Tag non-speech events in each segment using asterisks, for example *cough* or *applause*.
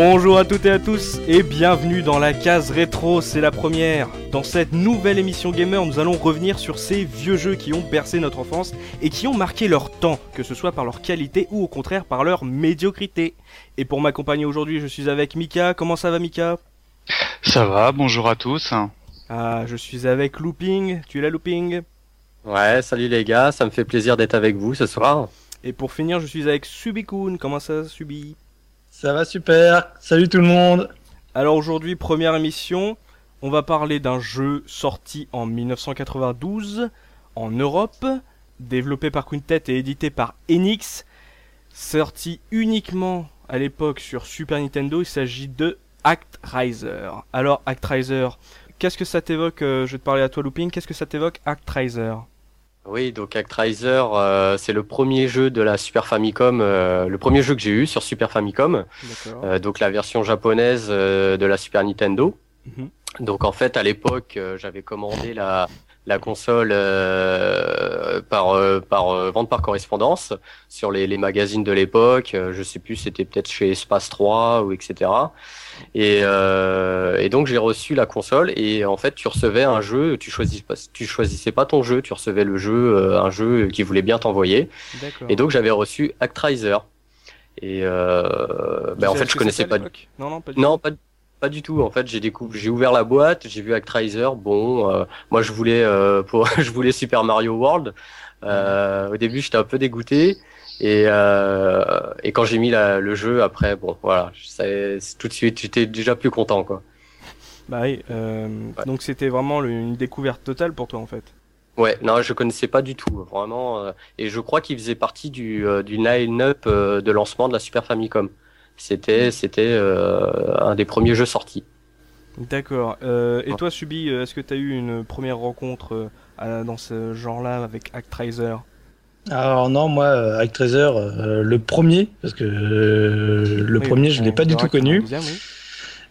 Bonjour à toutes et à tous et bienvenue dans la case rétro, c'est la première. Dans cette nouvelle émission gamer, nous allons revenir sur ces vieux jeux qui ont bercé notre enfance et qui ont marqué leur temps, que ce soit par leur qualité ou au contraire par leur médiocrité. Et pour m'accompagner aujourd'hui, je suis avec Mika. Comment ça va Mika? Ça va, bonjour à tous. Ah, je suis avec Looping. Tu es là Looping? Ouais, salut les gars, ça me fait plaisir d'être avec vous ce soir. Et pour finir, je suis avec Subikun. Comment ça, Subi? Ça va super. Salut tout le monde. Alors aujourd'hui, première émission, on va parler d'un jeu sorti en 1992 en Europe, développé par Quintet et édité par Enix, sorti uniquement à l'époque sur Super Nintendo. Il s'agit de Actraiser. Alors Actraiser, qu'est-ce que ça t'évoque euh, Je vais te parler à toi, Looping. Qu'est-ce que ça t'évoque, Actraiser Oui, donc Actraiser, euh, c'est le premier jeu de la Super Famicom, euh, le premier jeu que j'ai eu sur Super Famicom, euh, donc la version japonaise euh, de la Super Nintendo. Mhm. Donc en fait, à l'époque, j'avais commandé la la console euh, par euh, par euh, vente par correspondance sur les, les magazines de l'époque. Euh, je sais plus, c'était peut-être chez Espace 3 ou etc. Et, euh, et donc j'ai reçu la console et en fait tu recevais un jeu, tu choisis pas, tu choisissais pas ton jeu, tu recevais le jeu, euh, un jeu qui voulait bien t'envoyer. Et donc j'avais reçu Actraiser. Et euh, ben, en fait je connaissais pas. l'époque Non, non, pas du Non, pas, pas du tout. En fait, j'ai découvert, j'ai ouvert la boîte, j'ai vu Actraiser. Bon, euh, moi je voulais, euh, pour, *laughs* je voulais Super Mario World. Euh, au début, j'étais un peu dégoûté. Et, euh, et quand j'ai mis la- le jeu, après, bon, voilà, savais- tout de suite, j'étais déjà plus content, quoi. Bah oui, euh, donc c'était vraiment le- une découverte totale pour toi en fait. Ouais, non, je connaissais pas du tout, vraiment. euh, et je crois qu'il faisait partie du, du line-up de lancement de la Super Famicom. C'était, c'était euh, un des premiers jeux sortis. D'accord. Euh, et toi, Subi, euh, est-ce que tu as eu une première rencontre euh, dans ce genre-là avec Actraiser? Alors non, moi, euh, Actraiser, euh, le premier, parce que euh, le Oui, premier, je on l'ai pas du tout connu. deuxième, oui.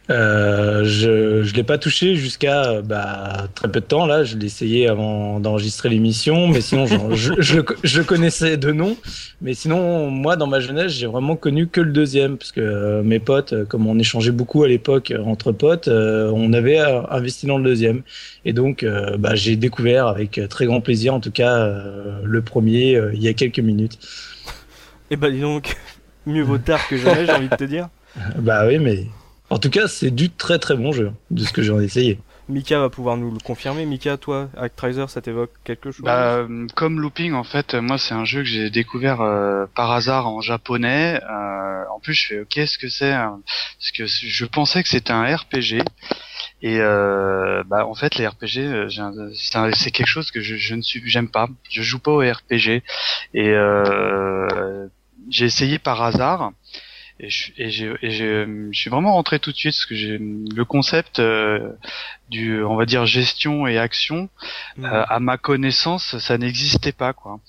Euh, je je l'ai pas touché jusqu'à bah, très peu de temps. Là, je l'ai essayé avant d'enregistrer l'émission, mais sinon, *laughs* je, je, je le connaissais de nom. Mais sinon, moi, dans ma jeunesse, j'ai vraiment connu que le deuxième, parce que euh, mes potes, euh, comme on échangeait beaucoup à l'époque euh, entre potes, euh, on avait euh, investi dans le deuxième. Et donc, euh, bah, j'ai découvert avec très grand plaisir, en tout cas, euh, le premier euh, il y a quelques minutes. Eh bah dis donc, mieux vaut tard que jamais, j'ai envie de te dire. *laughs* Bah oui, mais en tout cas, c'est du très très bon jeu, de ce que j'en ai essayé. Mika va pouvoir nous le confirmer. Mika, toi, Actraiser, ça t'évoque quelque chose Bah, comme Looping, en fait, moi, c'est un jeu que j'ai découvert euh, par hasard en japonais. Euh, en plus, je fais OK, ce que c'est Parce que je pensais que c'était un RPG. Et euh, bah, en fait, les RPG, euh, c'est quelque chose que je, je ne suis, j'aime pas. Je joue pas aux RPG. Et euh, j'ai essayé par hasard. Et je, et j'ai- et j'ai- je suis vraiment rentré tout de suite parce que j'ai le concept euh, du, on va dire, gestion et action. Mhm. Euh, à ma connaissance, ça n'existait pas quoi.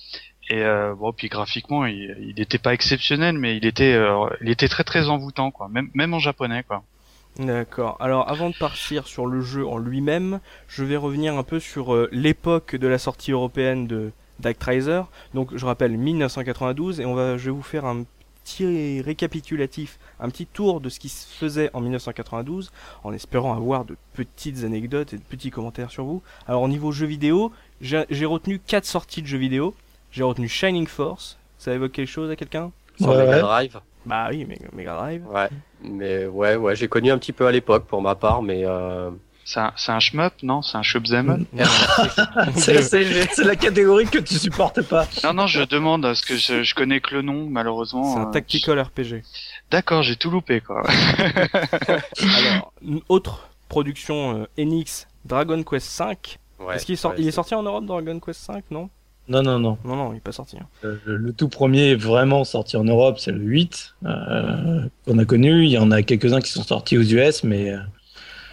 Et euh, bon, puis graphiquement, il n'était pas exceptionnel, mais il était, euh, il était très très envoûtant quoi, même même en japonais quoi. D'accord. Alors, avant de partir sur le jeu en lui-même, je vais revenir un peu sur euh, l'époque de la sortie européenne de d'Actraiser. Donc, je rappelle 1992, et on va, je vais vous faire un petit récapitulatif, un petit tour de ce qui se faisait en 1992, en espérant avoir de petites anecdotes et de petits commentaires sur vous. Alors, au niveau jeux vidéo, j'ai retenu quatre sorties de jeux vidéo. J'ai retenu Shining Force. Ça évoque quelque chose à quelqu'un? Sur Ouais, Mega ouais. Drive. Bah oui, Mega, Mega Drive. Ouais. Mais ouais, ouais, j'ai connu un petit peu à l'époque pour ma part, mais euh, C'est un, un shmup, non? C'est un shoot'em Mm. *laughs* C'est la catégorie que tu supportes pas. Non non, je demande parce que je, je connais que le nom malheureusement. C'est un euh, tactical RPG. D'accord, j'ai tout loupé quoi. *laughs* Alors, une autre production euh, Enix, Dragon Quest V. ouais. Est-ce qu'il est, sor- ouais, il est sorti en Europe, Dragon Quest V Non? Non, non, non. Non, non, il est pas sorti. hein. Euh, Le, le tout premier vraiment sorti en Europe, c'est le 8 euh, qu'on a connu. Il y en a quelques-uns qui sont sortis aux US, mais euh,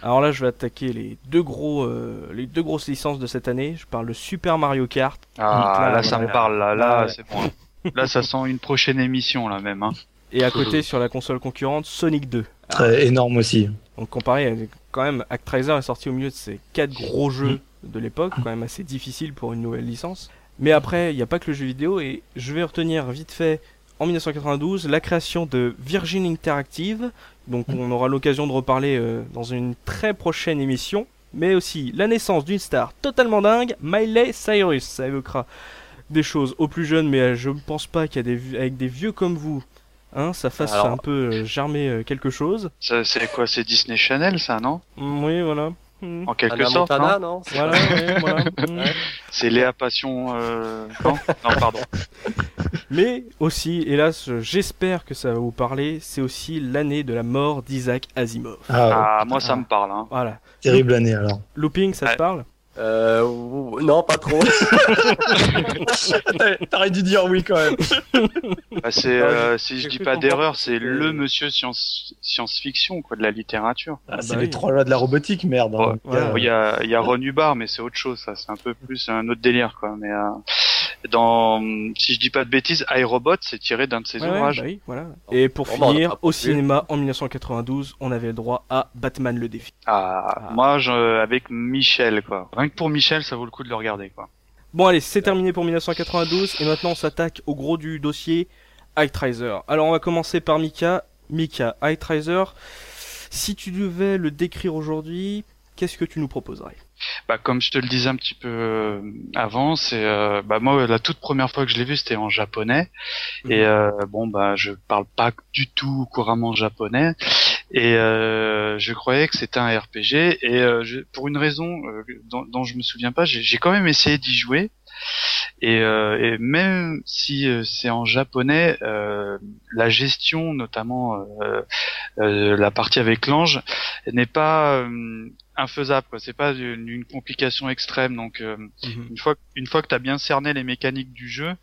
Alors là, je vais attaquer les deux gros, euh, les deux grosses licences de cette année. Je parle de Super Mario Kart. Ah Là, là, ça me parle là, là ouais. c'est bon. Là, ça sent une prochaine émission là même. Hein. Et à côté, sur la console concurrente, Sonic 2. très énorme aussi. Donc comparé quand même, Actraiser est sorti au milieu de ces quatre gros jeux de l'époque, quand même assez difficile pour une nouvelle licence. Mais après, il n'y a pas que le jeu vidéo, et je vais retenir vite fait en 1992 la création de Virgin Interactive, donc on aura l'occasion de reparler euh, dans une très prochaine émission, mais aussi la naissance d'une star totalement dingue, Miley Cyrus. Ça évoquera des choses aux plus jeunes, mais euh, je ne pense pas qu'il y a des, avec des vieux comme vous, hein, ça fasse Alors- un peu euh, germer euh, quelque chose. Ça, C'est quoi C'est Disney Channel, ça, non? Mm, Oui, voilà. Mm. En quelque Hannah sorte. Montana, non non? C'est Voilà, ouais, voilà. Mm. C'est Léa Passion. Euh... Non, non, pardon. *laughs* Mais aussi, hélas, j'espère que ça va vous parler, c'est aussi l'année de la mort d'Isaac Asimov. Ah, Ah, moi, ça Ah. me parle. Hein. Voilà. terrible année alors. Looping, ça te Ouais. parle? Euh, non, pas trop. *laughs* *laughs* T'aurais dû dire oui quand même. *laughs* Bah, c'est, Ah, euh, si je dis pas d'erreur, c'est le monsieur science, science-fiction, quoi, de la littérature. Ah, c'est bah les oui. trois lois de la robotique, merde. Ouais, hein. ouais, Euh, Bon, Il y a, il y a Ron Hubbard, mais c'est autre chose, ça. C'est un peu plus un autre délire, quoi. Mais euh, dans, si je dis pas de bêtises, iRobot, c'est tiré d'un de ses Ouais, ouvrages. bah oui, voilà. Et pour finir, au plus. cinéma, en 1992, on avait le droit à Batman le défi. Ah, Ah. Moi, je, avec Michel, quoi. Rien que pour Michel, ça vaut le coup de le regarder, quoi. Bon allez, c'est terminé pour 1992, et maintenant on s'attaque au gros du dossier, Actraiser. Alors on va commencer par Mika. Mika, Actraiser, si tu devais le décrire aujourd'hui, qu'est-ce que tu nous proposerais Bah, comme je te le disais un petit peu euh, avant, c'est euh, bah moi la toute première fois que je l'ai vu, c'était en japonais. Et euh, bon bah je parle pas du tout couramment japonais. Et euh, je croyais que c'était un RPG. Et euh, je- pour une raison euh, dont, dont je me souviens pas, j'ai j'ai quand même essayé d'y jouer. Et, euh, et même si euh, c'est en japonais, euh, la gestion, notamment euh, euh, la partie avec l'ange, n'est pas euh, infaisable. quoi. C'est pas une, une complication extrême. Donc euh, Mhm. une fois une fois que tu as bien cerné les mécaniques du jeu,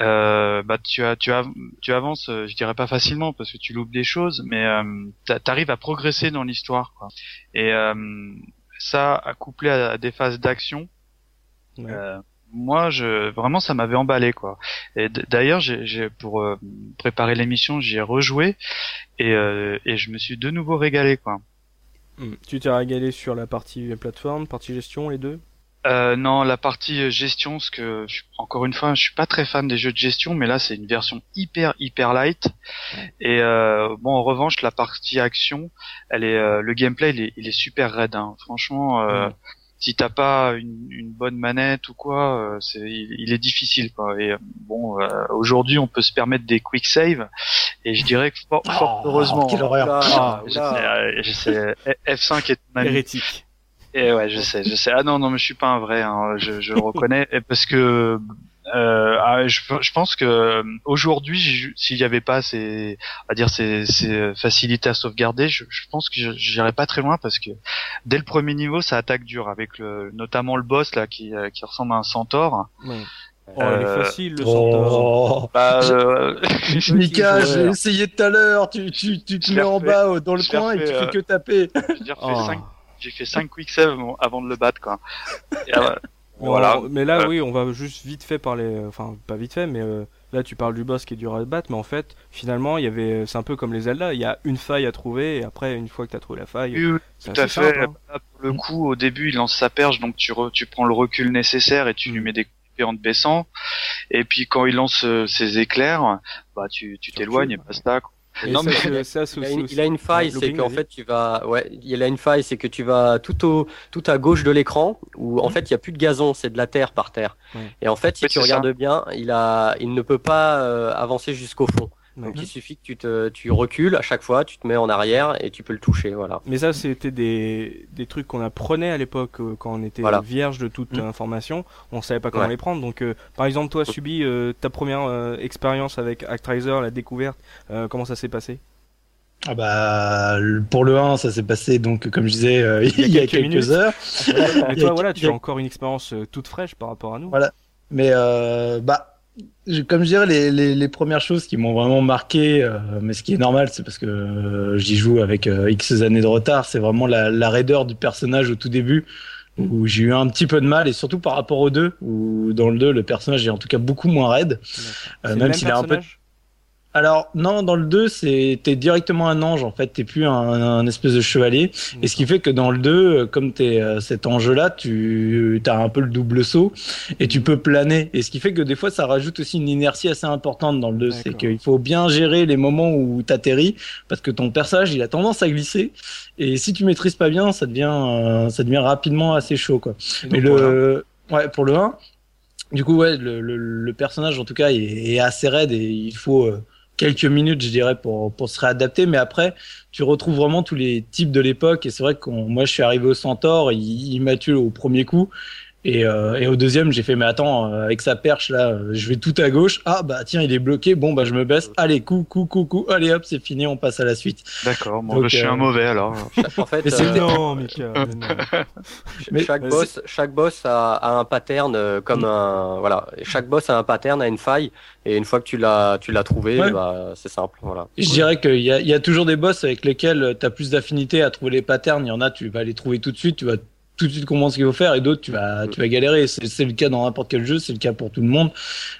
euh, bah tu as tu as tu avances, euh, je dirais pas facilement parce que tu loupes des choses, mais euh, t'a- t'arrives à progresser dans l'histoire. quoi. Et euh, ça, couplé à, à des phases d'action, Ouais. euh, moi, je vraiment, ça m'avait emballé, quoi. Et d'ailleurs, j'ai, j'ai- pour préparer l'émission, j'y ai rejoué et, euh, et je me suis de nouveau régalé, quoi. Mhm. Tu t'es régalé sur la partie plateforme, partie gestion, les deux? Euh, non, la partie euh, gestion, parce que je- encore une fois, je suis pas très fan des jeux de gestion, mais là, c'est une version hyper hyper light. Et euh, bon, en revanche, la partie action, elle est, euh, le gameplay, il est, il est super raide. Hein. Franchement, euh, Mhm. Si t'as pas une, une bonne manette ou quoi, euh, c'est, il, il est difficile. Quoi. Et euh, bon, euh, aujourd'hui, on peut se permettre des quick save, et je dirais que fort, fort Oh, heureusement. quelle horreur. Ah, Je sais, oula. euh, je sais, F5 est ami. Hérétique. Et ouais, je sais, je sais. Ah non, non, mais je suis pas un vrai. Hein. Je, je le reconnais parce que euh, ah, je, je pense que euh, aujourd'hui, j'ai- s'il y avait pas ces, on va dire ces, ces facilités à sauvegarder, je, je pense que je- j'irais pas très loin parce que dès le premier niveau, ça attaque dur avec le, notamment le boss là qui, euh, qui ressemble à un centaure. Ouais. Oh, elle est Euh, facile, le centaure. Oh. Bah, euh, *laughs* Mika, j'ai essayé tout à l'heure. Tu, tu, tu te mets en bas dans le coin et tu fais que taper. j'ai Oh. cinq- j'ai fait 5 quick save avant- avant de le battre quoi. Et, euh, voilà. alors, mais là, Euh, oui, on va juste vite fait parler. Enfin, pas vite fait, mais euh, là, tu parles du boss qui est dur à battre, mais en fait, finalement, il y avait. C'est un peu comme les Zelda. Il y a une faille à trouver, et après, une fois que tu as trouvé la faille, oui, oui, c'est Tout à fait. simple, hein. Là, pour le coup, au début, il lance sa perche, donc tu, re- tu prends le recul nécessaire et tu lui Mm. mets des coups en te baissant. Et puis quand il lance euh, ses éclairs, bah tu tu Tu t'éloignes et basta. quoi. Et Non, ça, mais- c'est- ça, c'est Il a, une, aussi- il a une faille, c'est qu'en fait tu vas, ouais, il a une faille, c'est que tu vas tout au, tout à gauche de l'écran où en Mhm. fait il y a plus de gazon, c'est de la terre par terre. Ouais. Et en fait, si tu regardes bien, il a, il ne peut pas euh, avancer jusqu'au fond. Donc il suffit que tu te, tu recules à chaque fois, tu te mets en arrière et tu peux le toucher, voilà. Mais ça, c'était des, des trucs qu'on apprenait à l'époque euh, quand on était Voilà. vierge de toute Mm. information. On savait pas comment Ouais. les prendre. Donc, euh, par exemple, toi, Subi, euh, ta première euh, expérience avec Actraiser, la découverte, euh, comment ça s'est passé? Ah bah, pour le 1, ça s'est passé, donc, comme je disais, euh, *laughs* il y a quelques minutes. heures. A- toi, voilà, il tu a- as encore une expérience toute fraîche par rapport à nous. Voilà. Mais euh, bah, comme je dirais, les, les, les premières choses qui m'ont vraiment marqué, euh, mais ce qui est normal, c'est parce que euh, j'y joue avec euh, X années de retard, c'est vraiment la, la raideur du personnage au tout début, où j'ai eu un petit peu de mal, et surtout par rapport au 2, où dans le 2, le personnage est en tout cas beaucoup moins raide. Euh, même même s'il a un peu... Alors non, dans le 2, c'est t'es directement un ange en fait, t'es plus un, un espèce de chevalier. Et ce qui fait que dans le 2, comme t'es euh, cet enjeu-là, tu as un peu le double saut et tu peux planer. Et ce qui fait que des fois, ça rajoute aussi une inertie assez importante dans le 2. C'est qu'il faut bien gérer les moments où t'atterris parce que ton personnage, il a tendance à glisser. Et si tu maîtrises pas bien, ça devient, euh, ça devient rapidement assez chaud quoi. Et Mais le, ouais, pour le 1, du coup, ouais, le, le, le personnage, en tout cas, est, est assez raide et il faut euh, quelques minutes, je dirais, pour, pour se réadapter. Mais après, tu retrouves vraiment tous les types de l'époque. Et c'est vrai que moi, je suis arrivé au Centaure, il, il m'a tué au premier coup. Et, euh, et au deuxième, j'ai fait, mais attends, euh, avec sa perche, là, euh, je vais tout à gauche. Ah, bah, tiens, il est bloqué. Bon, bah, je me baisse. Allez, coup, coup, coup, coup. Allez, hop, c'est fini, on passe à la suite. D'accord, bon, bah, je suis euh, un mauvais alors. *laughs* En fait, Mais c'est- euh, Non, Mika, *laughs* mais non. mais- chaque mais boss, chaque boss a, a un pattern euh, comme Mm. un voilà. Chaque boss a un pattern, a une faille, et une fois que tu l'as, tu l'as trouvé, Ouais. bah, c'est simple, voilà. Je dirais qu'il y a, il y a toujours des boss avec lesquels tu as plus d'affinité à trouver les patterns. Il y en a, tu vas les trouver tout de suite, tu vas tout de suite comprendre ce qu'il faut faire, et d'autres, tu vas, tu vas galérer. C'est le cas dans n'importe quel jeu, c'est le cas pour tout le monde.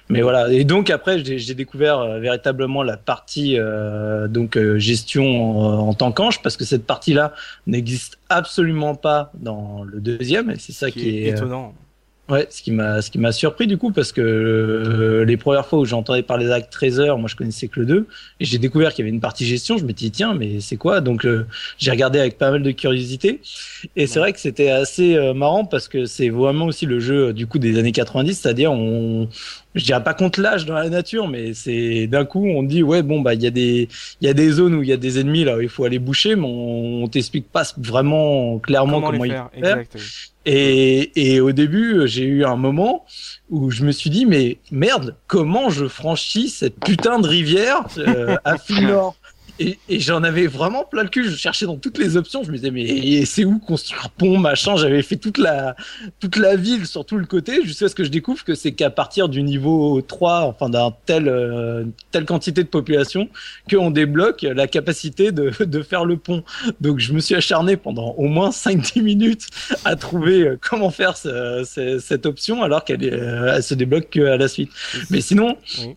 Mais voilà. Et donc après, j'ai j'ai découvert euh, véritablement la partie euh, donc euh, gestion en, en tant qu'ange, parce que cette partie-là n'existe absolument pas dans le deuxième. Et c'est ça qui est est, euh, étonnant. Ouais, ce qui m'a ce qui m'a surpris du coup parce que euh, les premières fois où j'entendais parler d'Act Tracer, moi je connaissais que le 2 et j'ai découvert qu'il y avait une partie gestion, je me dis tiens, mais c'est quoi? Donc euh, j'ai regardé avec pas mal de curiosité et c'est vrai que c'était assez euh, marrant parce que c'est vraiment aussi le jeu euh, du coup des années 90, c'est-à-dire on je dirais pas contre l'âge dans la nature, mais c'est d'un coup on dit ouais bon bah il y a des il y a des zones où il y a des ennemis là où il faut aller boucher, mais on, on t'explique pas vraiment clairement Comment, il faire faire. Et, et au début, j'ai eu un moment où je me suis dit, mais merde, comment je franchis cette putain de rivière euh, à *laughs* fil nord et, et j'en avais vraiment plein le cul. Je cherchais dans toutes les options. Je me disais, mais c'est où construire pont, machin. J'avais fait toute la, toute la ville sur tout le côté jusqu'à ce que je découvre que c'est qu'à partir du niveau 3, enfin d'un tel, euh, telle quantité de population, qu'on débloque la capacité de, de faire le pont. Donc je me suis acharné pendant au moins 5-10 minutes à trouver euh, comment faire ce- ce- cette option alors qu'elle euh, elle se débloque qu'à la suite. Mais sinon, Oui.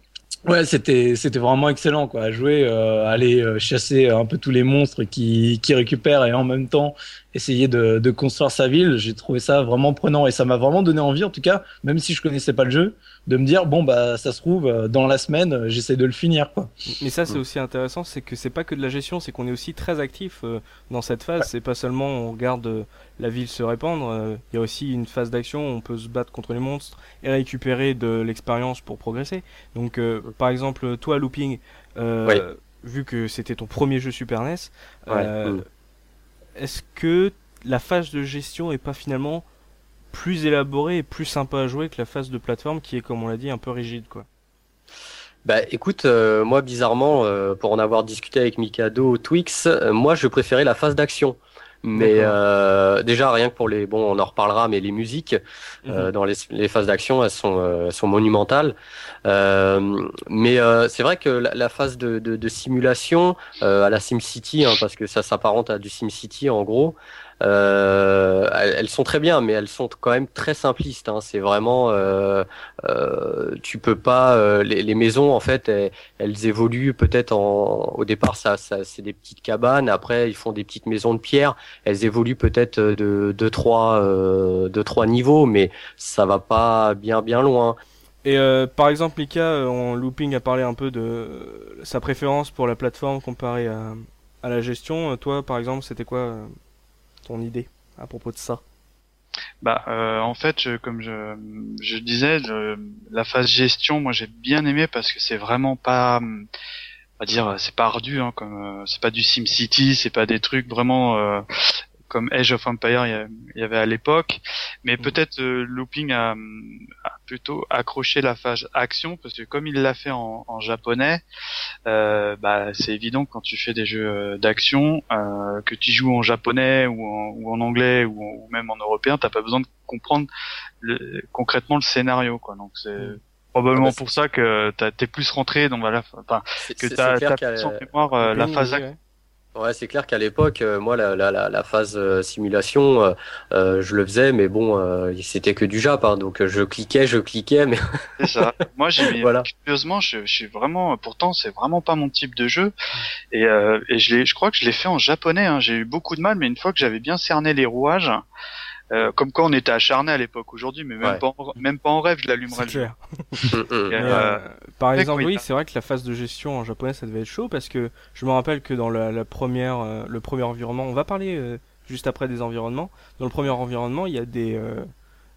Ouais, c'était c'était vraiment excellent quoi. Jouer, euh, aller euh, chasser un peu tous les monstres qui qui récupèrent et en même temps essayer de, de construire sa ville. J'ai trouvé ça vraiment prenant et ça m'a vraiment donné envie en tout cas, même si je connaissais pas le jeu, de me dire bon bah ça se trouve euh, dans la semaine euh, j'essaie de le finir quoi. Mais ça, c'est Mm. aussi intéressant, c'est que c'est pas que de la gestion, c'est qu'on est aussi très actif euh, dans cette phase. C'est pas seulement on regarde euh, la ville se répandre, euh, il y a aussi une phase d'action où on peut se battre contre les monstres et récupérer de l'expérience pour progresser. Donc, euh, par exemple, toi, Looping, euh, vu que c'était ton premier jeu Super NES, euh, Mm. est-ce que la phase de gestion est pas finalement plus élaborée et plus sympa à jouer que la phase de plateforme qui est, comme on l'a dit, un peu rigide, quoi Bah écoute, euh, moi bizarrement, euh, pour en avoir discuté avec Mikado, Twix, euh, moi je préférais la phase d'action. Mais euh, déjà rien que pour les bon, on en reparlera, mais les musiques euh, Mhm. dans les, les phases d'action, elles sont, euh, elles sont monumentales. Euh, mais euh, c'est vrai que la, la phase de, de, de simulation euh, à la SimCity, hein, parce que ça s'apparente à du SimCity en gros, euh, elles, sont très bien, mais elles sont quand même très simplistes. Hein. C'est vraiment, euh, euh, tu peux pas, euh, les, les maisons en fait, elles, évoluent peut-être en, au départ, ça, ça c'est des petites cabanes. Après, ils font des petites maisons de pierre. Elles évoluent peut-être de deux trois, euh, deux trois niveaux, mais ça va pas bien bien loin. Et euh, par exemple, Mika, euh, en looping, a parlé un peu de sa préférence pour la plateforme comparée à, à la gestion. Toi, par exemple, c'était quoi ton idée à propos de ça Bah, euh, en fait, je- comme je, je disais, la phase gestion, moi j'ai bien aimé parce que c'est vraiment pas, on va dire, c'est pas ardu, hein, comme euh, c'est pas du Sim City, c'est pas des trucs vraiment euh, comme Age of Empire il y, avait à l'époque, mais Mhm. peut-être euh, Looping a, a plutôt accroché la phase action parce que comme il l'a fait en, en japonais, euh, bah c'est évident que quand tu fais des jeux euh, d'action, euh, que tu joues en japonais ou en, ou en anglais ou, en- ou même en européen, t'as pas besoin de comprendre le, concrètement le scénario, quoi. Donc c'est Mm. probablement Ah bah, pour ça que t'as- t'es plus rentré dans voilà, enfin que t'as plus en mémoire euh, la phase oui, action. ouais. Ouais, c'est clair qu'à l'époque, euh, moi, la, la, la, la phase euh, simulation, euh, euh, je le faisais, mais bon, euh, c'était que du Jap, hein, donc je cliquais, je cliquais, mais C'est ça. *laughs* Moi, j'ai Voilà. curieusement, je, je suis vraiment, pourtant, c'est vraiment pas mon type de jeu. Et, euh, et je l'ai, je crois que je l'ai fait en japonais. Hein. J'ai eu beaucoup de mal, mais une fois que j'avais bien cerné les rouages, euh, comme quoi on était acharné à l'époque. Aujourd'hui, mais même Ouais. pas, en, même pas en rêve, je l'allumerais C'est clair. *laughs* Mm, mm. Euh, euh, par exemple, oui, c'est vrai que la phase de gestion en japonais, ça devait être chaud parce que je me rappelle que dans la, la première, euh, le premier environnement, on va parler euh, juste après des environnements. Dans le premier environnement, il y a des euh,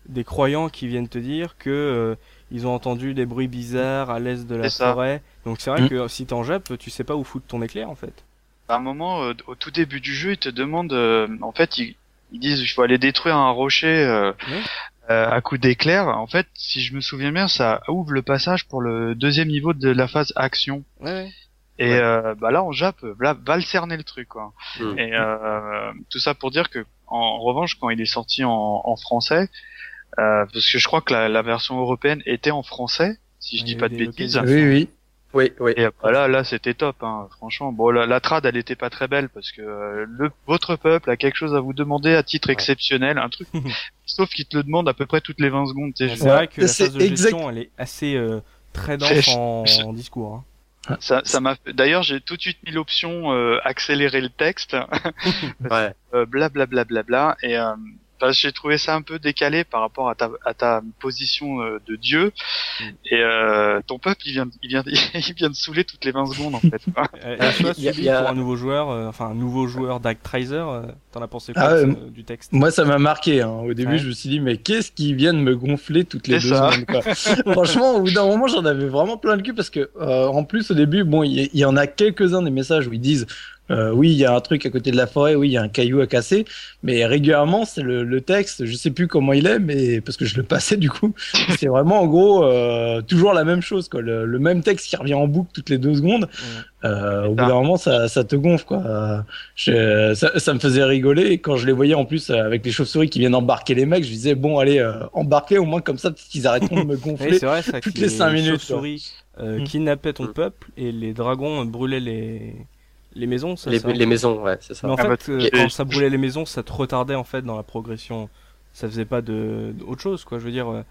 des croyants qui viennent te dire que euh, ils ont entendu des bruits bizarres à l'est de la forêt. Donc c'est vrai Mm. que si t'es en Jap, tu sais pas où foutre ton éclair en fait. à un moment, euh, au tout début du jeu, ils te demandent, euh, en fait, ils, ils disent, il faut aller détruire un rocher euh, euh, à coup d'éclair. En fait, si je me souviens bien, ça ouvre le passage pour le deuxième niveau de la phase action. Ouais. Et Ouais. euh, bah là, en Jap, là, va le cerner le truc, quoi. Mm. Et euh, tout ça pour dire que, en revanche, quand il est sorti en, en français, euh, parce que je crois que la, la version européenne était en français, si je dis pas de bêtises. Oui, oui. Oui, oui. Et bah là, là, c'était top, hein, franchement. Bon, la, la trad, elle était pas très belle parce que euh, le votre peuple a quelque chose à vous demander à titre Ouais. exceptionnel, un truc. *laughs* sauf qu'il te le demande à peu près toutes les 20 secondes. c'est vrai que la phase de exact- gestion, elle est assez euh, très dense en, en discours. hein. Ça, ça m'a. fait- D'ailleurs, j'ai tout de suite mis l'option euh, accélérer le texte, *laughs* *laughs* Ouais. euh, bla bla bla bla bla, et euh, parce que j'ai trouvé ça un peu décalé par rapport à ta à ta position euh, de Dieu. Mm. Et euh, ton peuple, il vient, il vient, *laughs* il vient de saouler toutes les 20 secondes en fait. Euh, Ah, et toi, il y a- y a- pour un nouveau joueur, euh, enfin un nouveau joueur d'Actraiser, euh, t'en as pensé quoi Ah ce- du texte? Moi, ça m'a marqué. Hein. Au début, Ouais. je me suis dit, mais qu'est-ce qui vient de me gonfler toutes les deux ça. secondes quoi. *laughs* Franchement, au bout d'un moment, j'en avais vraiment plein le cul parce que, euh, en plus, au début, bon, il y, il y en a quelques-uns des messages où ils disent, euh, oui, il y a un truc à côté de la forêt, oui, il y a un caillou à casser, mais régulièrement, c'est le, le texte. Je sais plus comment il est, mais parce que je le passais du coup, *laughs* c'est vraiment en gros euh, toujours la même chose, quoi. Le, le même texte qui revient en boucle toutes les deux secondes. Euh, au bout ça. d'un moment, ça, ça te gonfle, quoi. Je- ça, ça me faisait rigoler. Et quand je les voyais en plus avec les chauves-souris qui viennent embarquer les mecs, je disais, bon, allez, euh, embarquez au moins comme ça, peut-être qu'ils arrêteront de me *laughs* gonfler. vrai, ça, toutes les cinq minutes, chauves-souris euh, Mm. kidnappaient ton Mm. peuple et les dragons brûlaient les les maisons. Ça, Les, ça- les maisons, ouais, c'est ça. Mais en Ah bah, fait, euh, quand ça brûlait les maisons, ça te retardait en fait dans la progression. Ça faisait pas de autre chose, quoi. Je veux dire, euh,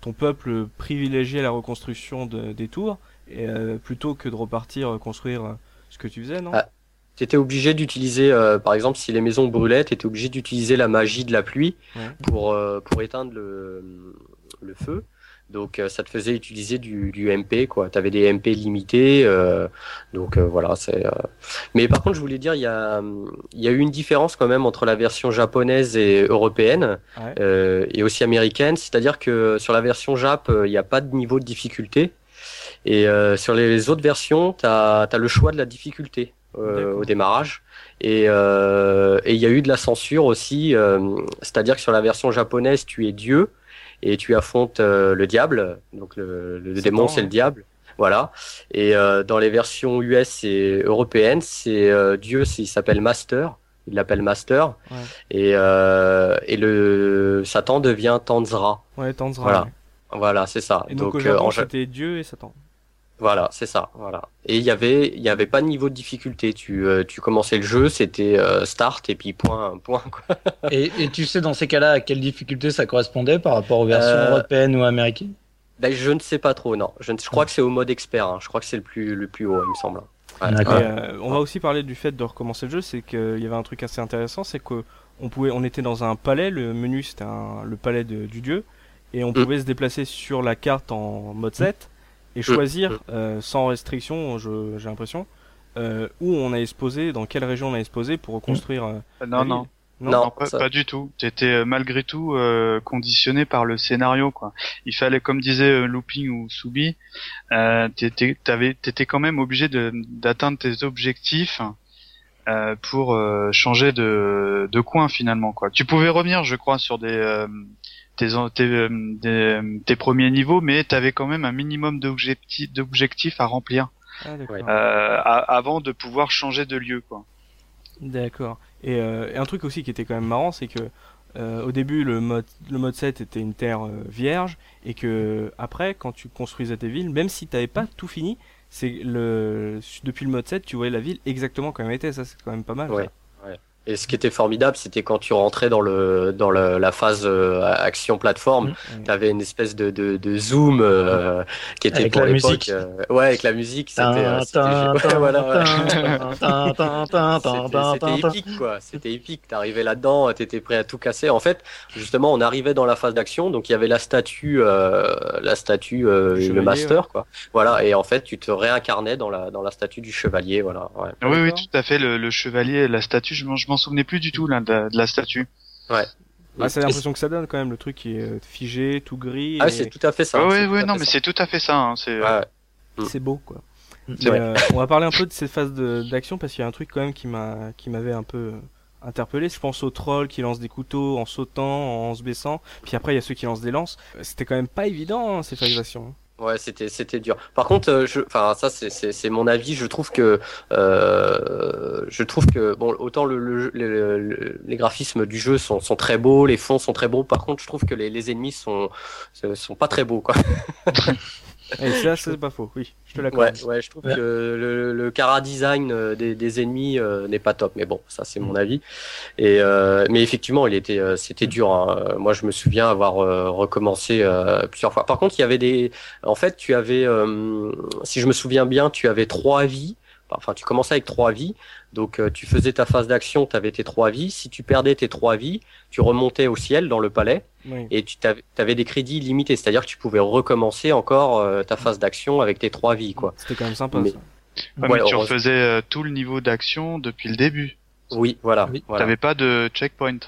ton peuple privilégiait la reconstruction de- des tours et euh, plutôt que de repartir euh, construire euh, ce que tu faisais, non? Ah, T'étais obligé d'utiliser, euh, par exemple, si les maisons brûlaient, t'étais obligé d'utiliser la magie de la pluie Ouais. pour euh, pour éteindre le le feu. Donc euh, ça te faisait utiliser du, du MP quoi. T'avais des MP limités, euh, donc euh, voilà. C'est. euh, Mais par contre, je voulais dire, il y a il y a eu une différence quand même entre la version japonaise et européenne Ouais. euh, et aussi américaine. C'est-à-dire que sur la version Jap, euh, il n'y a pas de niveau de difficulté. Et euh, sur les autres versions, tu as, le choix de la difficulté euh, au démarrage. Et euh, et il y a eu de la censure aussi. euh, C'est-à-dire que sur la version japonaise, tu es Dieu et tu affrontes euh, le diable. Donc le, le démon, c'est ouais. le diable. Voilà. Et euh, dans les versions US et européennes, c'est euh, Dieu, il s'appelle Master. Il l'appelle Master. Ouais. Et, euh, et le Satan devient Tanzra. Ouais, Tanzra. Voilà. Voilà, c'est ça. Et donc, au euh, Japon, en c'était Dieu et Satan. Voilà, c'est ça. Voilà. Et il y avait, il y avait pas de niveau de difficulté. Tu, euh, tu commençais le jeu, c'était euh, start et puis point, point. Quoi. *laughs* Et, et tu sais dans ces cas-là à quelle difficulté ça correspondait par rapport aux versions Euh, européennes ou américaines? Ben, je ne sais pas trop, non. Je, ne- je crois que c'est au mode expert. hein. Je crois que c'est le plus, le plus haut, il me semble. Ouais. D'accord. Et, euh, on va aussi parler du fait de recommencer le jeu, c'est qu'il y avait un truc assez intéressant, c'est que on pouvait, on était dans un palais, le menu c'était un- le palais de- du dieu, et on pouvait se déplacer sur la carte en mode 7 et choisir euh, sans restriction, je- j'ai l'impression, euh, où on se poser, dans quelle région on se poser pour reconstruire. euh, la non, non. Non, pas, ça- pas du tout. T'étais euh, malgré tout euh, conditionné par le scénario, quoi. Il fallait, comme disait euh, Looping ou Soubi, euh, t'étais, t'avais, t'étais quand même obligé de, d'atteindre tes objectifs euh, pour euh, changer de, de coin finalement, quoi. Tu pouvais revenir, je crois, sur des euh, tes, en- tes, euh, des- tes premiers niveaux, mais t'avais quand même un minimum d'objectifs, d'objectifs à remplir Ah, euh, a- avant de pouvoir changer de lieu, quoi. D'accord. Et, euh, et un truc aussi qui était quand même marrant, c'est que euh, au début le mode le mode 7 était une terre euh, vierge et que après quand tu construisais tes villes, même si t'avais pas tout fini, c'est le depuis le mode 7, tu voyais la ville exactement comme elle était. Ça, c'est quand même pas mal. Ouais. Et ce qui était formidable, c'était quand tu rentrais dans le dans le, la phase euh, action plateforme, Mmh. tu avais une espèce de, de, de zoom euh, qui était Avec pour la musique. euh, ouais, avec la musique, c'était euh, épique quoi, c'était épique. T'arrivais là-dedans, t'étais prêt à tout casser. En fait, justement, on arrivait dans la phase d'action, donc il y avait la statue, euh, la statue, euh, Le master quoi. Voilà, et en fait, tu te réincarnais dans la dans la statue du chevalier, voilà. Ouais. Oui, oui, tout à fait. Le, le chevalier, la statue, je m'en, je m'en souvenais plus du tout là, de, de la statue. Ah, c'est l'impression que ça donne quand même, le truc qui est euh, figé, tout gris. Ah, et c'est tout à fait ça. oui, c'est oui, à non, mais c'est tout à fait ça. Hein, c'est, Ouais. c'est beau quoi. Vrai. euh, on va parler un peu de cette phase d'action parce qu'il y a un truc quand même qui m'a qui m'avait un peu euh, interpellé. Je pense aux trolls qui lancent des couteaux en sautant, en se baissant. Puis après il y a ceux qui lancent des lances. Euh, C'était quand même pas évident hein, ces phases d'action. Ouais, c'était c'était dur. Par contre, euh, je, enfin ça c'est mon avis. Je trouve que euh, je trouve que bon autant le, le- le- le- les graphismes du jeu sont sont très beaux, les fonds sont très beaux. Par contre, je trouve que les les ennemis sont sont pas très beaux quoi. *laughs* Et ça c'est pas faux. Oui, je te Ouais, l'accorde. ouais, je trouve Ouais. que le, le cara design euh, des, des ennemis euh, n'est pas top, mais bon, ça c'est mon avis. Et euh, mais effectivement, il était, euh, c'était dur. hein. Euh, Moi, je me souviens avoir euh, recommencé euh, plusieurs fois. Par contre, il y avait des, en fait, tu avais, euh, si je me souviens bien, tu avais trois vies. Enfin, tu commençais avec trois vies, donc euh, tu faisais ta phase d'action, tu avais tes trois vies. Si tu perdais tes trois vies, tu remontais au ciel dans le palais Oui. et tu t'avais avais des crédits limités, c'est-à-dire que tu pouvais recommencer encore euh, ta phase d'action avec tes trois vies, quoi. C'était quand même sympa Mais- ça. Ouais, Ouais, mais tu heureusement. refaisais euh, tout le niveau d'action depuis le début. Oui, voilà, Oui. voilà, T'avais pas de checkpoint.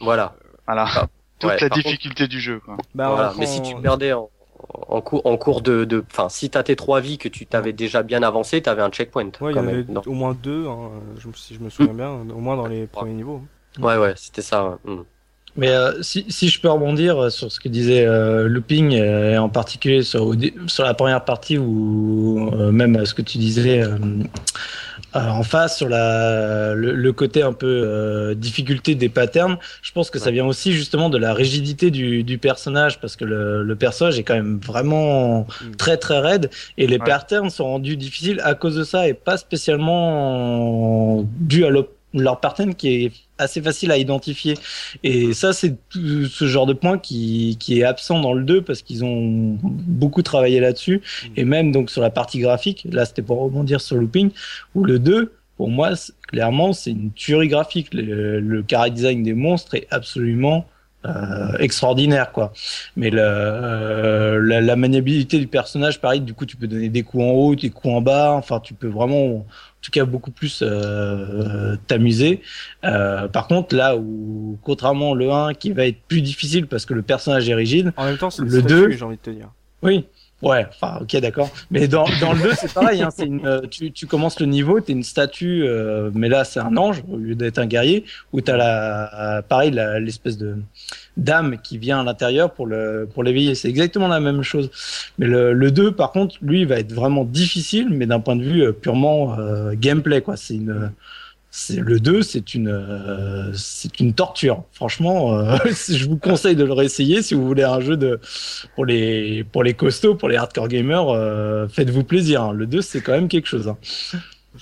voilà. Voilà. Ah, Toute ouais, la contre- difficulté du jeu. Quoi. Bah, voilà. Mais si tu perdais en, en cours, en cours de, de, enfin, si t'as tes trois vies que tu t'avais déjà bien avancé, t'avais un checkpoint. Ouais, il y quand avait. Non. au moins deux, hein, je, si je me souviens bien, au moins dans les premiers niveaux. Ouais, ouais, c'était ça. ouais. Mm. Mais euh, si, si je peux rebondir sur ce que disait euh, Looping, euh, et en particulier sur, sur la première partie ou euh, même ce que tu disais euh, euh, en face sur la, le, le côté un peu euh, difficulté des patterns, je pense que ça vient aussi justement de la rigidité du, du personnage parce que le, le personnage est quand même vraiment Mm. très très raide et les Ouais. patterns sont rendus difficiles à cause de ça et pas spécialement dû à leur, leur pattern qui est assez facile à identifier. Et ça, c'est ce genre de point qui, qui est absent dans le 2 parce qu'ils ont beaucoup travaillé là-dessus. Mm. Et même donc sur la partie graphique, là c'était pour rebondir sur Looping, où le 2, pour moi, clairement, c'est une tuerie graphique. Le, le chara design des monstres est absolument euh, extraordinaire, quoi. Mais le, euh, la, la maniabilité du personnage, pareil, du coup, tu peux donner des coups en haut, des coups en bas. Enfin, tu peux vraiment, en tout cas, beaucoup plus euh, t'amuser. Euh, par contre, là où, contrairement le 1, qui va être plus difficile parce que le personnage est rigide, En même temps, c'est Le deux- 2, j'ai envie de te dire. oui. Ouais, enfin, ok, d'accord. Mais dans, dans le 2, c'est pareil. Hein, une, euh, tu, tu commences le niveau, t'es une statue, euh, mais là, c'est un ange au lieu d'être un guerrier, où t'as la, pareil, l'espèce de dame qui vient à l'intérieur pour le, pour l'éveiller. C'est exactement la même chose. Mais le, le 2, par contre, lui, va être vraiment difficile, mais d'un point de vue euh, purement euh, gameplay, quoi. C'est une, le 2, c'est une, euh, c'est une torture. Franchement, euh, *laughs* je vous conseille de le réessayer si vous voulez un jeu de, pour les, pour les costauds, pour les hardcore gamers, euh, faites-vous plaisir. hein. Le 2, c'est quand même quelque chose. hein.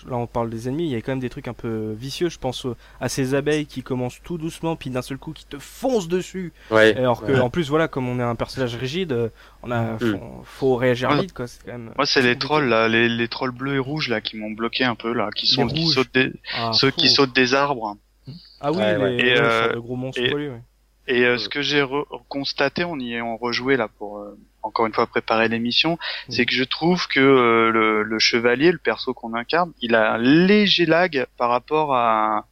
Là, on parle des ennemis, il y a quand même des trucs un peu vicieux. Je pense à ces abeilles qui commencent tout doucement, puis d'un seul coup qui te foncent dessus. Ouais. Alors que, Ouais. en plus, voilà, comme on est un personnage rigide, euh, on a, Mm. faut, faut réagir Ouais. vite, quoi. C'est quand même. Moi, c'est les compliqué. trolls là, les, les trolls bleus et rouges là qui m'ont bloqué un peu là, qui sont Les qui rouges. sautent des, Ah, ceux fou. qui sautent des arbres. Ah oui, Ouais, les. Et, euh, gros monstres et- poilus, ouais. Et euh, ce que j'ai re- constaté, on y est on rejoué là pour euh, encore une fois préparer l'émission, Mm. c'est que je trouve que euh, le, le chevalier, le perso qu'on incarne, il a un léger lag par rapport à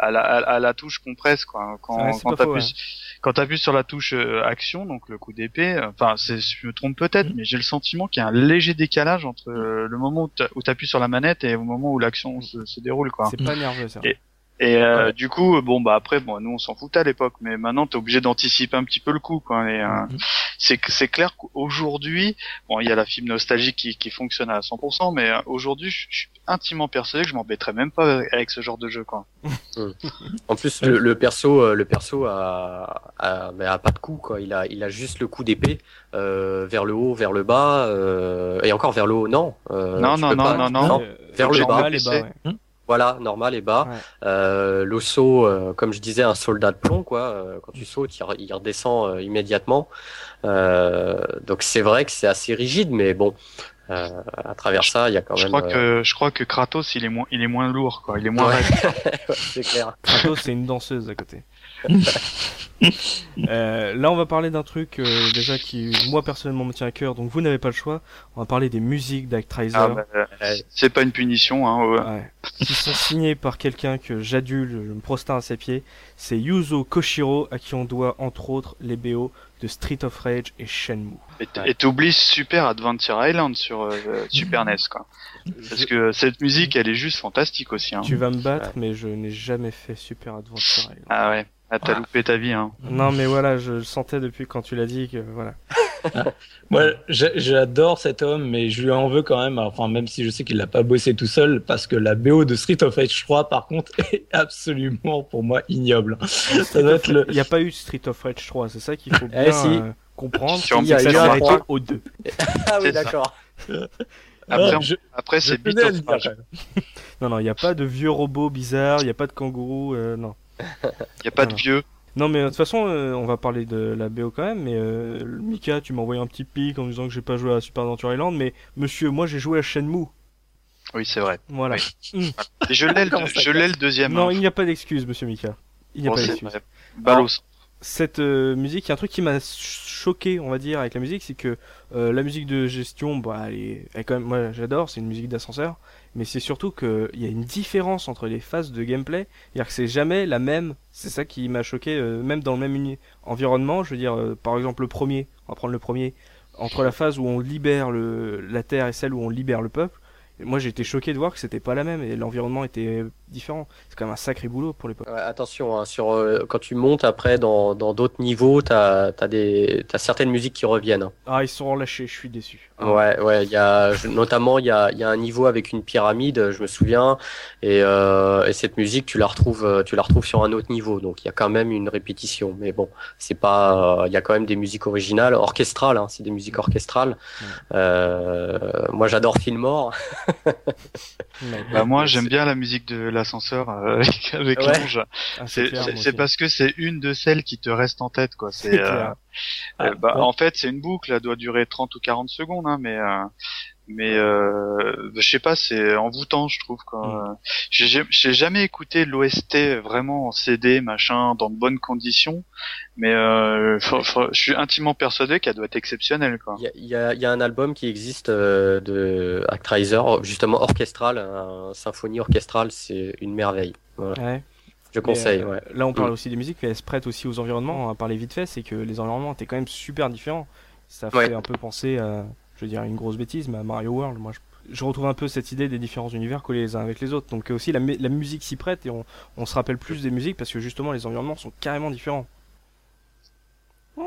à la, à, la touche compresse quoi. Quand Ouais, quand t'appuies quand sur la touche euh, action, donc le coup d'épée, euh, enfin c'est je me trompe peut-être, Mm. mais j'ai le sentiment qu'il y a un léger décalage entre euh, le moment où t'a- où t'appuies sur la manette et au moment où l'action se, se déroule quoi. C'est pas nerveux, ça. Et- Et euh, du coup, bon bah après, bon, nous on s'en foutait à l'époque, mais maintenant t'es obligé d'anticiper un petit peu le coup, quoi. Et, euh, Mhm. c'est c'est clair qu'aujourd'hui, bon, il y a la fibre nostalgique qui, qui fonctionne à 100%, mais euh, aujourd'hui, je suis intimement persuadé que je m'embêterais même pas avec ce genre de jeu, quoi. *laughs* En plus, le, le perso, euh, le perso a, a, a pas de coup quoi. Il a, il a juste le coup d'épée euh, vers le haut, vers le bas, euh, et encore vers le haut. Non. euh, Non, non, non, pas- non, non. Euh, vers le bas. Voilà, normal et bas. Ouais. Euh, le saut, euh, comme je disais, un soldat de plomb, quoi. Euh, quand tu sautes, il, re- il redescend euh, immédiatement. Euh, donc c'est vrai que c'est assez rigide, mais bon, euh, à travers ça, il y a quand Je même. crois euh, que je crois que Kratos, il est moins il est moins lourd, quoi. Il est moins ouais, *laughs* c'est clair. Kratos, c'est une danseuse à côté. *laughs* Euh, là, on va parler d'un truc euh, déjà qui, moi personnellement, me tient à cœur. Donc, vous n'avez pas le choix. On va parler des musiques d'Actraiser, Ah, bah, euh, c'est pas une punition, hein. ouais. ouais, qui sont signées par quelqu'un que j'adule, je me prosterne à ses pieds. C'est Yuzo Koshiro, à qui on doit entre autres les BO de Street of Rage et Shenmue. Et t'oublies Super Adventure Island sur euh, Super NES, quoi. Parce que cette musique, elle est juste fantastique aussi, hein. Tu vas me battre, mais je n'ai jamais fait Super Adventure Island. Ah ouais. Ah, t'as Ah. loupé ta vie, hein. Non, mais voilà, je le sentais depuis quand tu l'as dit que voilà. *laughs* Moi, j'a- j'adore cet homme, mais je lui en veux quand même. Enfin, même si je sais qu'il l'a pas bossé tout seul, parce que la BO de Street of Rage 3, par contre, *laughs* est absolument pour moi ignoble. *laughs* Ça doit être le. Il n'y a pas eu Street of Rage 3, c'est ça qu'il faut bien Eh, si. euh, comprendre. Sur Il y a eu un au 2. Ah oui, d'accord. Après, Ah, je, Après, c'est Beat of Rage. Non, non, il n'y a pas de vieux robots bizarres, il n'y a pas de kangourous, euh, non. *laughs* Y a pas de vieux. Non, mais de toute façon, euh, on va parler de la BO quand même, mais euh, Mika, tu m'as envoyé un petit pic en disant que j'ai pas joué à Super Adventure Island, mais monsieur, moi j'ai joué à Shenmue. Oui, c'est vrai. Voilà. Et *laughs* je l'ai, le, Comment ça je l'ai le deuxième. Non, hein. il n'y a pas d'excuse, monsieur Mika. Il n'y a Bon, pas d'excuse. Balos. cette euh, musique, il y a un truc qui m'a choqué, on va dire, avec la musique, c'est que euh, la musique de gestion, bah, elle est, elle est quand même, moi j'adore, c'est une musique d'ascenseur, mais c'est surtout qu'il y a une différence entre les phases de gameplay, c'est-à-dire que c'est jamais la même, c'est ça qui m'a choqué, euh, même dans le même environnement, je veux dire, euh, par exemple le premier, on va prendre le premier, entre la phase où on libère la Terre et celle où on libère le peuple, moi été choqué de voir que c'était pas la même et l'environnement était différent. C'est quand même un sacré boulot pour l'époque. Ouais, attention, hein, sur, euh, quand tu montes après dans dans d'autres niveaux, t'as as des t'as certaines musiques qui reviennent. hein. Ah, ils sont relâchés, je suis déçu. Ouais, ouais, il y a je- notamment il y a il y a un niveau avec une pyramide, je me souviens, et euh, et cette musique tu la retrouves euh, tu la retrouves sur un autre niveau, donc il y a quand même une répétition. Mais bon, c'est pas euh, il y a quand même des musiques originales, orchestrales, hein, c'est des musiques orchestrales. Euh, moi j'adore Fillmore. *laughs* Bah, moi, j'aime bien la musique de l'ascenseur euh, *laughs* avec, avec Ouais. l'ange. Ah, C'est parce que c'est une de celles qui te restent en tête, quoi. C'est euh, euh, bah, Ah, en fait, c'est une boucle, elle doit durer 30 ou 40 secondes, hein, mais euh, mais euh, je sais pas, c'est envoûtant, je trouve. Quoi. J'ai j'ai- j'ai jamais écouté l'OST vraiment en CD, machin, dans de bonnes conditions, mais euh, je suis intimement persuadé qu'elle doit être exceptionnelle, quoi. Il y a, il y y a un album qui existe euh, de Actraiser, justement orchestral, un symphonie orchestrale, c'est une merveille. Voilà. Ouais. Je conseille. Euh, ouais. Là, on parle Mm. aussi des musiques, mais elles se prêtent aussi aux environnements. On va parler vite fait, c'est que les environnements étaient quand même super différents. Ça fait Ouais. un peu penser à, je veux dire, une grosse bêtise, mais à Mario World. Moi, je, retrouve un peu cette idée des différents univers collés les uns avec les autres. Donc euh, aussi, la, mu- la musique s'y prête et on se rappelle plus des musiques parce que justement, les environnements sont carrément différents. Oui,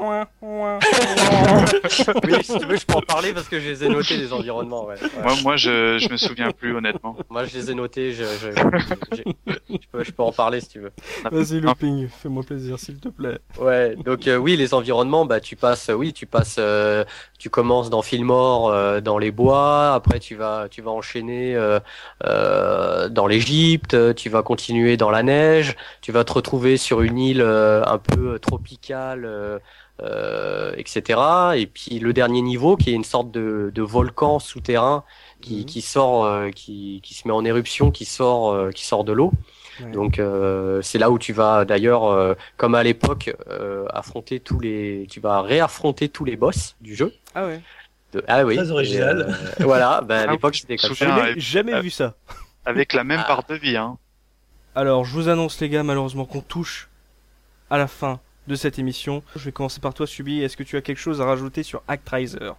si tu veux, je peux en parler parce que je les ai notés les environnements. Ouais. Ouais. Moi, moi, je je me souviens plus honnêtement. Moi, je les ai notés. Je, je, je- je peux, je peux en parler si tu veux. Vas-y, looping, fais-moi plaisir, s'il te plaît. Ouais, donc euh, oui, les environnements, bah tu passes, oui, tu passes, euh, tu commences dans Fillmore, euh, dans les bois, après tu vas, tu vas enchaîner euh, euh, dans l'Égypte, tu vas continuer dans la neige, tu vas te retrouver sur une île euh, un peu tropicale, euh, etc. Et puis le dernier niveau, qui est une sorte de, de volcan souterrain qui, Mhm. qui sort, euh, qui, qui se met en éruption, qui sort, euh, qui sort de l'eau. Ouais. Donc euh, c'est là où tu vas d'ailleurs, euh, comme à l'époque, euh, affronter tous les, tu vas réaffronter tous les boss du jeu. Ah ouais. De... Ah oui. Très original. Euh, voilà, bah, à Ah, l'époque c'était me comme ça. souviens. Jamais, vu ça. Avec la même Ah. part de vie, hein. Alors, je vous annonce, les gars, malheureusement, qu'on touche à la fin de cette émission. Je vais commencer par toi, Subi. Est-ce que tu as quelque chose à rajouter sur Actraiser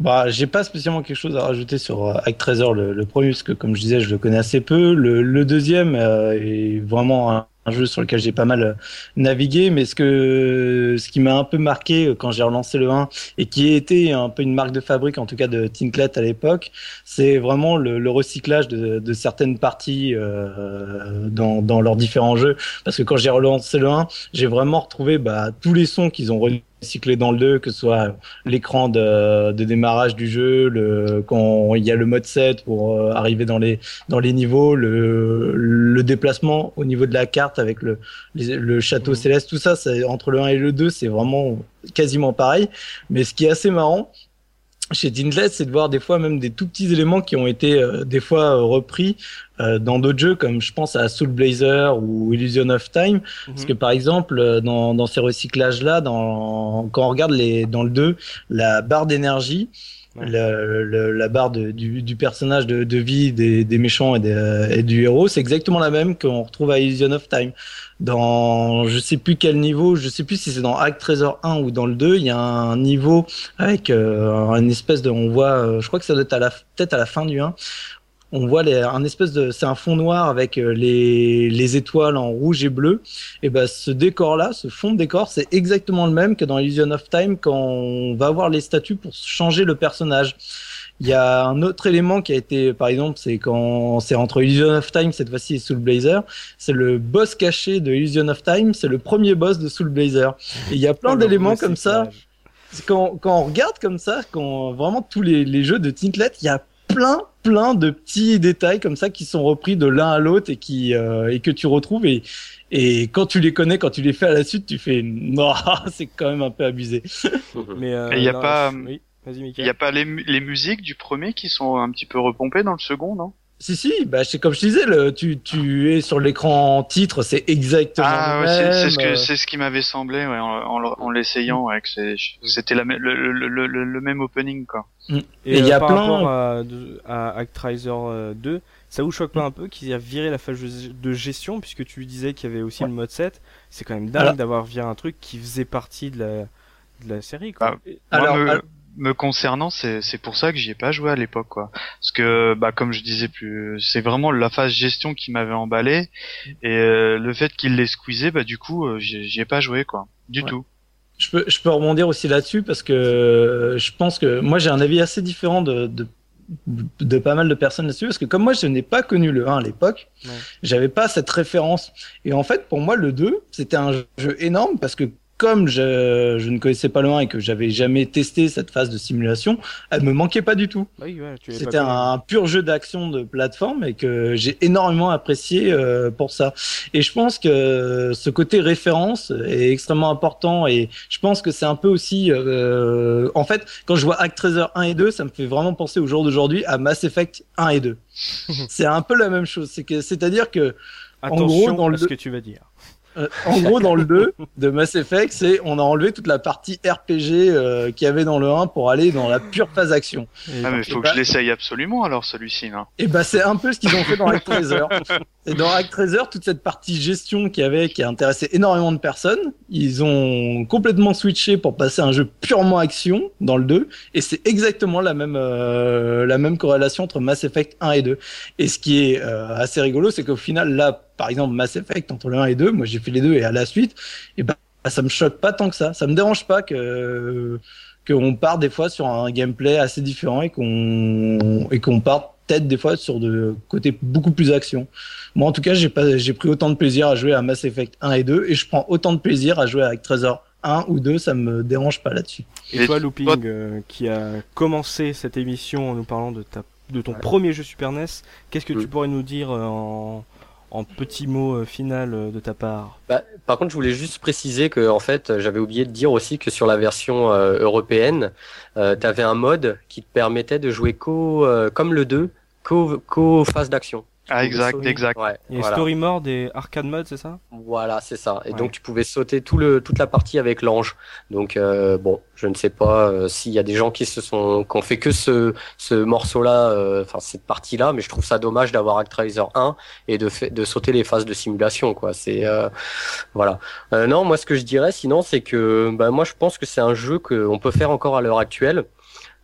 Bah, j'ai pas spécialement quelque chose à rajouter sur euh, Actraiser, le, le premier, parce que comme je disais, je le connais assez peu. Le, le deuxième euh, est vraiment un, un jeu sur lequel j'ai pas mal euh, navigué, mais ce que ce qui m'a un peu marqué euh, quand j'ai relancé le 1 et qui était un peu une marque de fabrique en tout cas de Tinklet à l'époque, c'est vraiment le, le, recyclage de, de certaines parties euh, dans, dans leurs différents jeux. Parce que quand j'ai relancé le 1, j'ai vraiment retrouvé bah, tous les sons qu'ils ont recyclés dans le 2, que ce soit l'écran de, de, démarrage du jeu, le, quand il y a le mode 7 pour euh, arriver dans les, dans les niveaux, le, le déplacement au niveau de la carte avec le, le château mmh. céleste, tout ça, entre le 1 et le 2, c'est vraiment quasiment pareil. Mais ce qui est assez marrant, chez Dindlet, c'est de voir des fois même des tout petits éléments qui ont été euh, des fois euh, repris euh, dans d'autres jeux, comme je pense à Soul Blazer ou Illusion of Time. Mm -hmm. Parce que par exemple, euh, dans, dans ces recyclages-là, dans, quand on regarde les, dans le 2, la barre d'énergie, Ouais. Le, le, la barre de, du, du, personnage de, de vie des, des méchants et, des, et, du héros, c'est exactement la même qu'on retrouve à Illusion of Time. Dans je sais plus quel niveau, je sais plus si c'est dans Act Treasure 1 ou dans le 2, il y a un niveau avec euh, une espèce de, on voit, euh, je crois que ça doit être à la peut-être à la fin du 1, on voit les, un espèce de, c'est un fond noir avec euh, les, les étoiles en rouge et bleu. Et ben ce décor-là, ce fond de décor, c'est exactement le même que dans Illusion of Time quand on va voir les statues pour changer le personnage. Il y a un autre élément qui a été, par exemple, c'est quand c'est entre Illusion of Time cette fois-ci et Soul Blazer, c'est le boss caché de Illusion of Time, c'est le premier boss de Soul Blazer. Et il y a plein d'éléments comme ça. Quand, quand on regarde comme ça, quand vraiment tous les, les jeux de Tinklet, il y a plein, plein de petits détails comme ça qui sont repris de l'un à l'autre et qui euh, et que tu retrouves et et quand tu les connais, quand tu les fais à la suite, tu fais *laughs* non, c'est quand même un peu abusé. *laughs* Mais il euh, y a non, pas, oui. il y a pas les, les musiques du premier qui sont un petit peu repompées dans le second, non? Si si, bah c'est comme je disais, le, tu tu es sur l'écran titre, c'est exactement ah, le ouais, même. C'est ce que c'est ce qui m'avait semblé ouais, en, en, en l'essayant, ouais, c'était le, le, le, le, même opening quoi. Mm. Et il euh, y a par plein... rapport à, à Actraiser 2, ça vous choque pas un peu qu'il a viré la phase de gestion puisque tu disais qu'il y avait aussi ouais. le mode 7 C'est quand même dingue d'avoir viré un truc qui faisait partie de la de la série quoi. Bah, alors, me... alors me concernant, c'est pour ça que j'y ai pas joué à l'époque, quoi. Parce que, bah, comme je disais plus, c'est vraiment la phase gestion qui m'avait emballé et euh, le fait qu'il l'ait squeezé, bah, du coup, euh, j'y ai pas joué, quoi, du ouais. tout. Je peux, je peux rebondir aussi là-dessus parce que euh, je pense que moi j'ai un avis assez différent de, de de pas mal de personnes là-dessus parce que comme moi je n'ai pas connu le 1 à l'époque, ouais. j'avais pas cette référence et en fait pour moi le 2 c'était un jeu énorme parce que comme je, je, ne connaissais pas le 1 et que j'avais jamais testé cette phase de simulation, elle me manquait pas du tout. Oui, ouais, C'était un, un, pur jeu d'action de plateforme et que j'ai énormément apprécié euh, pour ça. Et je pense que ce côté référence est extrêmement important et je pense que c'est un peu aussi, euh, en fait, quand je vois Actraiser 1 et 2, ça me fait vraiment penser au jour d'aujourd'hui à Mass Effect 1 et 2. *laughs* c'est un peu la même chose. C'est que, c'est-à-dire que, Attention en gros, dans le à ce que tu vas dire. Euh, en gros, dans le 2 de Mass Effect, c'est on a enlevé toute la partie RPG euh, qu'il y avait dans le 1 pour aller dans la pure phase action. ah, mais faut que bah, je l'essaye absolument alors celui-ci. Et bah, c'est un peu ce qu'ils ont fait dans Actraiser. *laughs* et dans Actraiser, toute cette partie gestion qu'il y avait, qui a intéressé énormément de personnes, ils ont complètement switché pour passer à un jeu purement action dans le 2. Et c'est exactement la même, euh, la même corrélation entre Mass Effect 1 et 2. Et ce qui est euh, assez rigolo, c'est qu'au final, là, par exemple Mass Effect entre le 1 et 2, moi j'ai fait les deux et à la suite, et ben ça me choque pas tant que ça. Ça me dérange pas que qu'on part des fois sur un gameplay assez différent et qu'on et qu'on parte peut-être des fois sur de côtés beaucoup plus action. Moi en tout cas, j'ai pas j'ai pris autant de plaisir à jouer à Mass Effect 1 et 2 et je prends autant de plaisir à jouer avec Trésor 1 ou 2, ça me dérange pas là-dessus. Et, et toi Looping euh, qui a commencé cette émission en nous parlant de ta de ton ouais. premier jeu Super NES, qu'est-ce que tu pourrais nous dire en en petit mot euh, final euh, de ta part bah, Par contre, je voulais juste préciser que en fait, j'avais oublié de dire aussi que sur la version euh, européenne, euh, tu un mode qui te permettait de jouer co, comme le 2, co, co phase d'action. Ah, exact, story. exact. Ouais, et voilà. story mode et arcade mode, c'est ça? Voilà, c'est ça. Et ouais. donc tu pouvais sauter tout le, toute la partie avec l'ange. Donc euh, bon, je ne sais pas euh, s'il y a des gens qui se sont, qui ont fait que ce, ce morceau-là, euh, enfin cette partie-là, mais je trouve ça dommage d'avoir Actraiser 1 et de, fait, de sauter les phases de simulation, quoi. C'est euh, voilà. Euh, non, moi ce que je dirais, sinon, c'est que, bah, moi je pense que c'est un jeu qu'on peut faire encore à l'heure actuelle.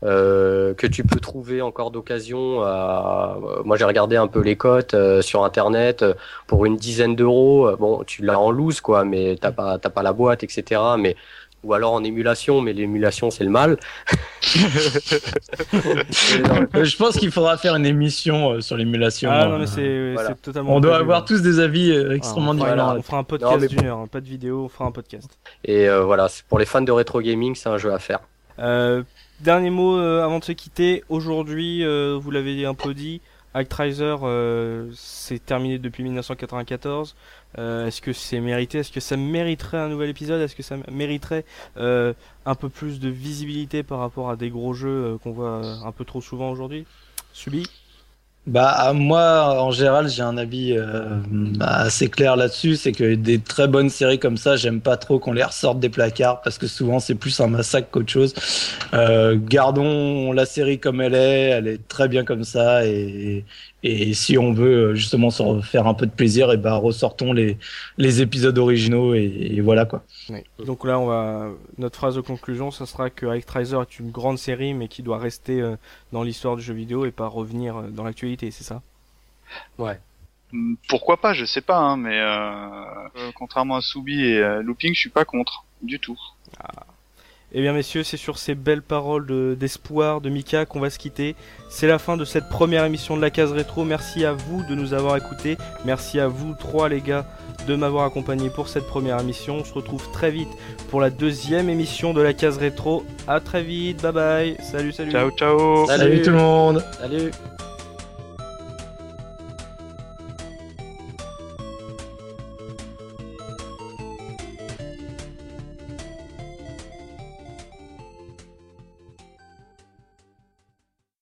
Euh, que tu peux trouver encore d'occasion. à- euh, Moi, j'ai regardé un peu les cotes euh, sur internet euh, pour une dizaine d'euros. Bon, tu l'as en loose, quoi, mais t'as pas, t'as pas la boîte, etc. Mais ou alors en émulation, mais l'émulation c'est le mal. Non, *laughs* Je pense qu'il faudra faire une émission euh, sur l'émulation. Ah non, euh, mais c'est voilà. c'est totalement. On doit avoir hein. tous des avis euh, Ah, extrêmement on différents. On fera un Non, podcast mais d'une heure, hein, pas de vidéo, on fera un podcast. Et euh, voilà, c'est pour les fans de rétro gaming, c'est un jeu à faire. Euh, dernier mot euh, avant de se quitter. Aujourd'hui, euh, vous l'avez un peu dit, Actraiser euh, c'est terminé depuis 1994. Euh, Est-ce que c'est mérité? Est-ce que ça mériterait un nouvel épisode? Est-ce que ça mériterait un peu plus de visibilité par rapport à des gros jeux qu'on voit un peu trop souvent aujourd'hui? Subi? Bah moi en général j'ai un avis euh, assez clair là-dessus, c'est que des très bonnes séries comme ça, j'aime pas trop qu'on les ressorte des placards parce que souvent c'est plus un massacre qu'autre chose. Euh, gardons la série comme elle est, elle est très bien comme ça et, et si on veut justement se faire un peu de plaisir, et bah ressortons les, les épisodes originaux et, et voilà quoi. Ouais. Donc là, on va notre phrase de conclusion, ça sera que Actraiser est une grande série, mais qui doit rester euh, dans l'histoire du jeu vidéo et pas revenir euh, dans l'actualité, c'est ça? Ouais. Hmm, Pourquoi pas, je sais pas, hein, mais euh, euh, contrairement à Soubi et euh, Looping, je suis pas contre du tout. Eh bien, messieurs, c'est sur ces belles paroles de- d'espoir de, Mika qu'on va se quitter. C'est la fin de cette première émission de la case rétro. Merci à vous de nous avoir écoutés. Merci à vous trois, les gars, de m'avoir accompagné pour cette première émission. On se retrouve très vite pour la deuxième émission de la case rétro. À très vite. Bye bye. Salut, salut. Ciao, ciao. Salut. Salut tout le monde Salut